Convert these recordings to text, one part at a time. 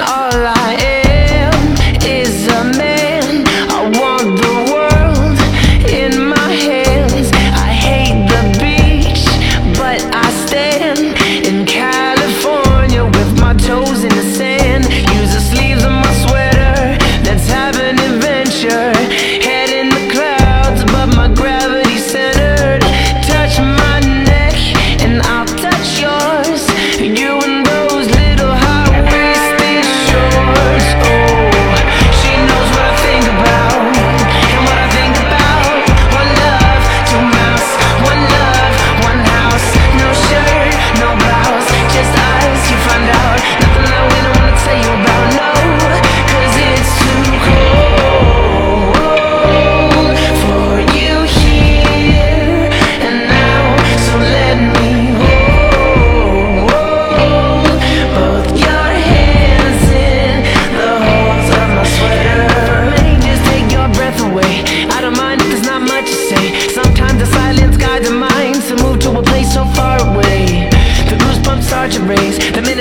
all I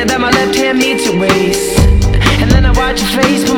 that my left hand meets your waist And then I watch your face